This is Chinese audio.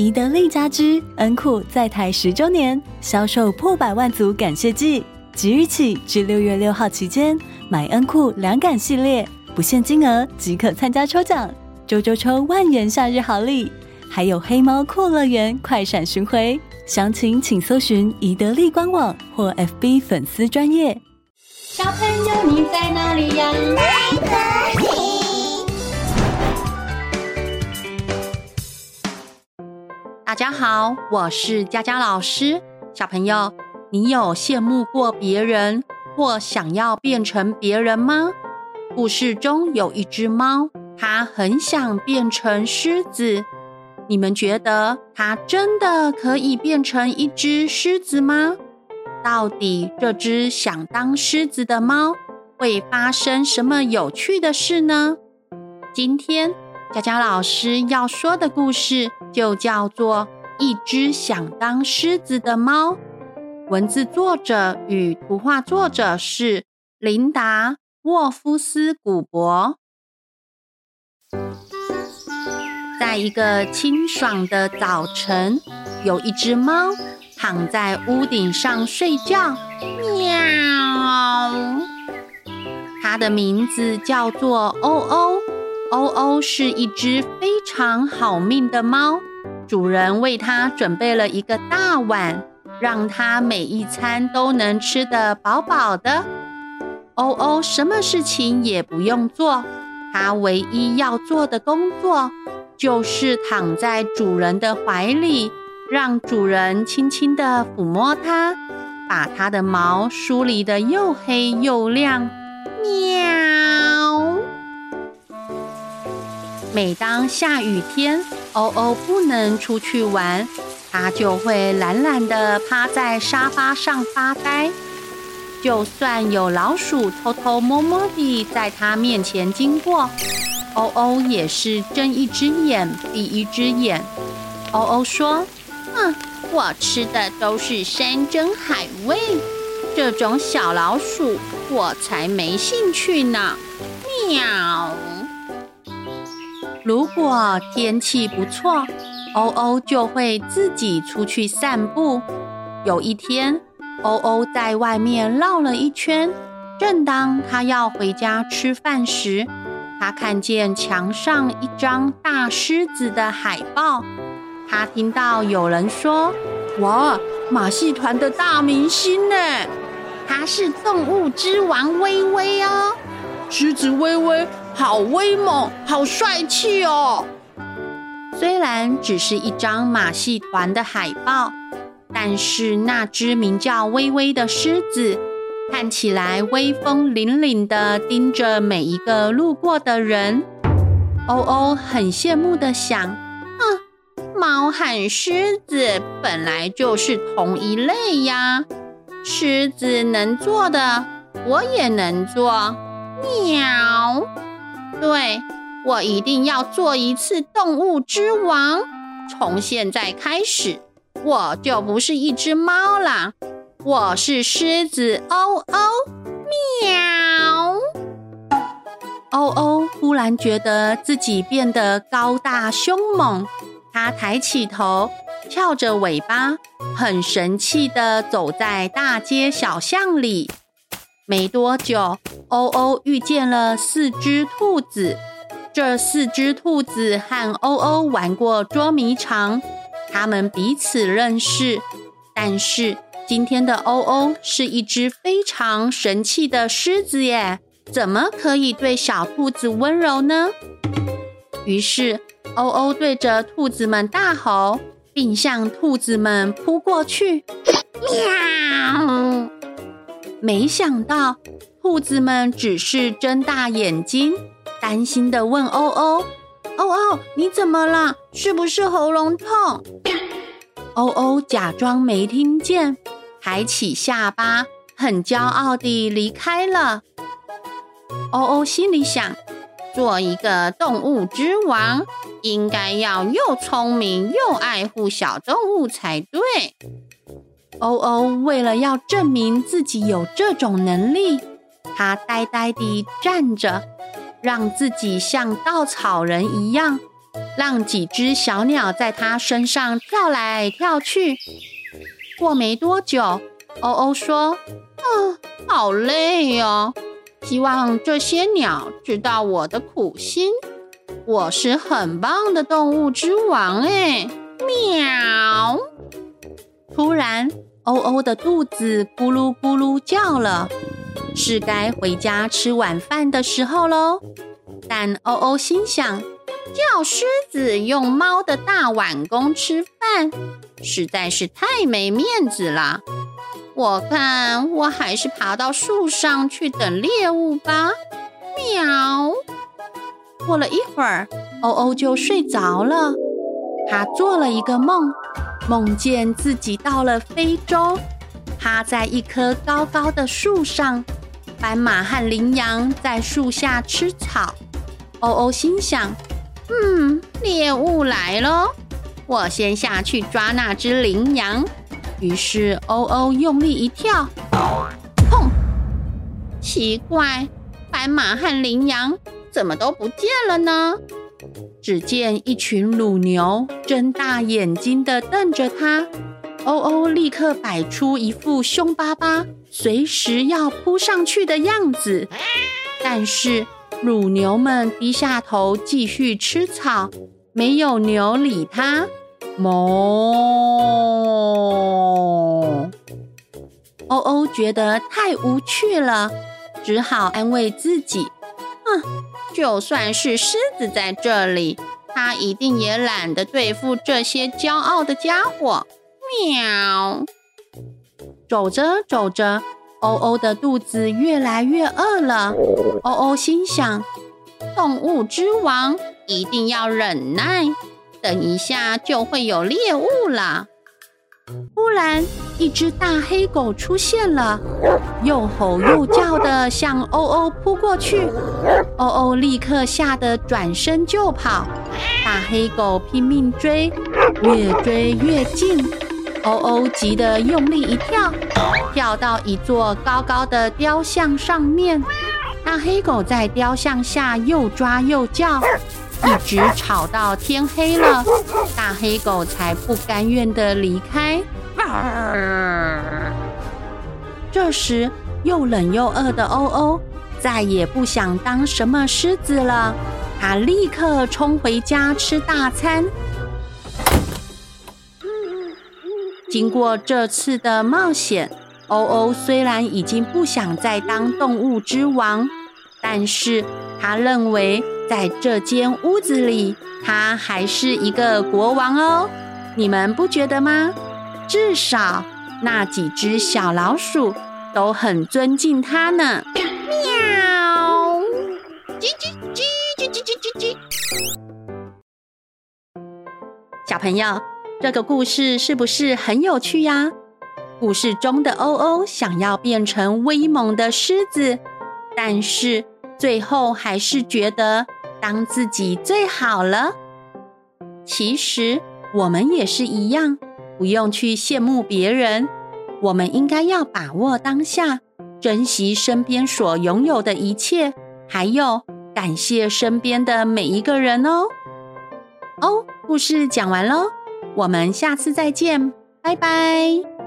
宜得利家居恩库在台十周年，销售破百万组感谢季，即日起至六月六号期间，买恩库两感系列，不限金额即可参加抽奖，周周抽万元夏日好礼，还有黑猫酷乐园快闪巡回，详情请搜寻宜得利官网或 FB 粉丝专业。小朋友，你在哪里呀？在这里。大家好，我是佳佳老师。小朋友，你有羡慕过别人或想要变成别人吗？故事中有一只猫，它很想变成狮子。你们觉得它真的可以变成一只狮子吗？到底这只想当狮子的猫会发生什么有趣的事呢？今天。佳佳老师要说的故事就叫做《一只想当狮子的猫》，文字作者与图画作者是琳达·沃夫斯古伯。在一个清爽的早晨，有一只猫躺在屋顶上睡觉，喵。它的名字叫做欧欧。欧欧是一只非常好命的猫，主人为它准备了一个大碗，让它每一餐都能吃得饱饱的。欧欧什么事情也不用做，它唯一要做的工作就是躺在主人的怀里，让主人轻轻地抚摸它，把它的毛梳理得又黑又亮。喵。每当下雨天，欧欧不能出去玩，它就会懒懒地趴在沙发上发呆。就算有老鼠偷偷摸摸地在它面前经过，欧欧也是睁一只眼闭一只眼。欧欧说：“哼，我吃的都是山珍海味，这种小老鼠我才没兴趣呢。”喵。如果天气不错，欧欧就会自己出去散步。有一天，欧欧在外面绕了一圈，正当他要回家吃饭时，他看见墙上一张大狮子的海报。他听到有人说：“哇，马戏团的大明星呢？他是动物之王威威哦，狮子威威。”好威猛，好帅气哦！虽然只是一张马戏团的海报，但是那只名叫微微的狮子，看起来威风凛凛的盯着每一个路过的人。欧欧很羡慕的想：啊，猫和狮子本来就是同一类呀，狮子能做的，我也能做。喵。对，我一定要做一次动物之王。从现在开始，我就不是一只猫啦，我是狮子欧欧。喵！欧欧忽然觉得自己变得高大凶猛，它抬起头，翘着尾巴，很神气地走在大街小巷里。没多久，欧欧遇见了四只兔子。这四只兔子和欧欧玩过捉迷藏，他们彼此认识。但是今天的欧欧是一只非常神气的狮子耶，怎么可以对小兔子温柔呢？于是欧欧对着兔子们大吼，并向兔子们扑过去。喵！没想到，兔子们只是睁大眼睛，担心地问欧欧：“欧欧，你怎么了？是不是喉咙痛？”欧欧假装没听见，抬起下巴，很骄傲地离开了。欧欧心里想：做一个动物之王，应该要又聪明又爱护小动物才对。欧欧为了要证明自己有这种能力，他呆呆地站着，让自己像稻草人一样，让几只小鸟在它身上跳来跳去。过没多久，欧欧说：“啊，好累哦！希望这些鸟知道我的苦心。我是很棒的动物之王哎！”欧欧的肚子咕噜咕噜叫了，是该回家吃晚饭的时候喽。但欧欧心想，叫狮子用猫的大碗公吃饭，实在是太没面子了。我看我还是爬到树上去等猎物吧。喵！过了一会儿，欧欧就睡着了。他做了一个梦，梦见自己到了非洲，趴在一棵高高的树上，斑马和羚羊在树下吃草。欧欧心想：“嗯，猎物来了，我先下去抓那只羚羊。”于是欧欧用力一跳，砰！奇怪，斑马和羚羊怎么都不见了呢？只见一群乳牛睁大眼睛的瞪着他。欧欧立刻摆出一副凶巴巴、随时要扑上去的样子，但是。乳牛们低下头继续吃草，没有牛理它。哞！欧欧觉得太无趣了，只好安慰自己：“哼，就算是狮子在这里，它一定也懒得对付这些骄傲的家伙。”喵！走着走着。欧欧的肚子越来越饿了。欧欧心想：动物之王一定要忍耐，等一下就会有猎物了。忽然，一只大黑狗出现了，又吼又叫的向欧欧扑过去。欧欧立刻吓得转身就跑，大黑狗拼命追，越追越近。欧欧急得用力一跳，跳到一座高高的雕像上面。大黑狗在雕像下又抓又叫，一直吵到天黑了，大黑狗才不甘愿地离开。这时，又冷又饿的欧欧再也不想当什么狮子了，他立刻冲回家吃大餐。经过这次的冒险，欧欧虽然已经不想再当动物之王，但是他认为在这间屋子里，他还是一个国王哦。你们不觉得吗？至少那几只小老鼠都很尊敬它呢。喵！叽叽叽叽叽叽叽叽。小朋友。这个故事是不是很有趣呀？故事中的欧欧想要变成威猛的狮子，但是最后还是觉得当自己最好了。其实我们也是一样，不用去羡慕别人，我们应该要把握当下，珍惜身边所拥有的一切，还有感谢身边的每一个人哦。哦，故事讲完喽。我们下次再见，拜拜。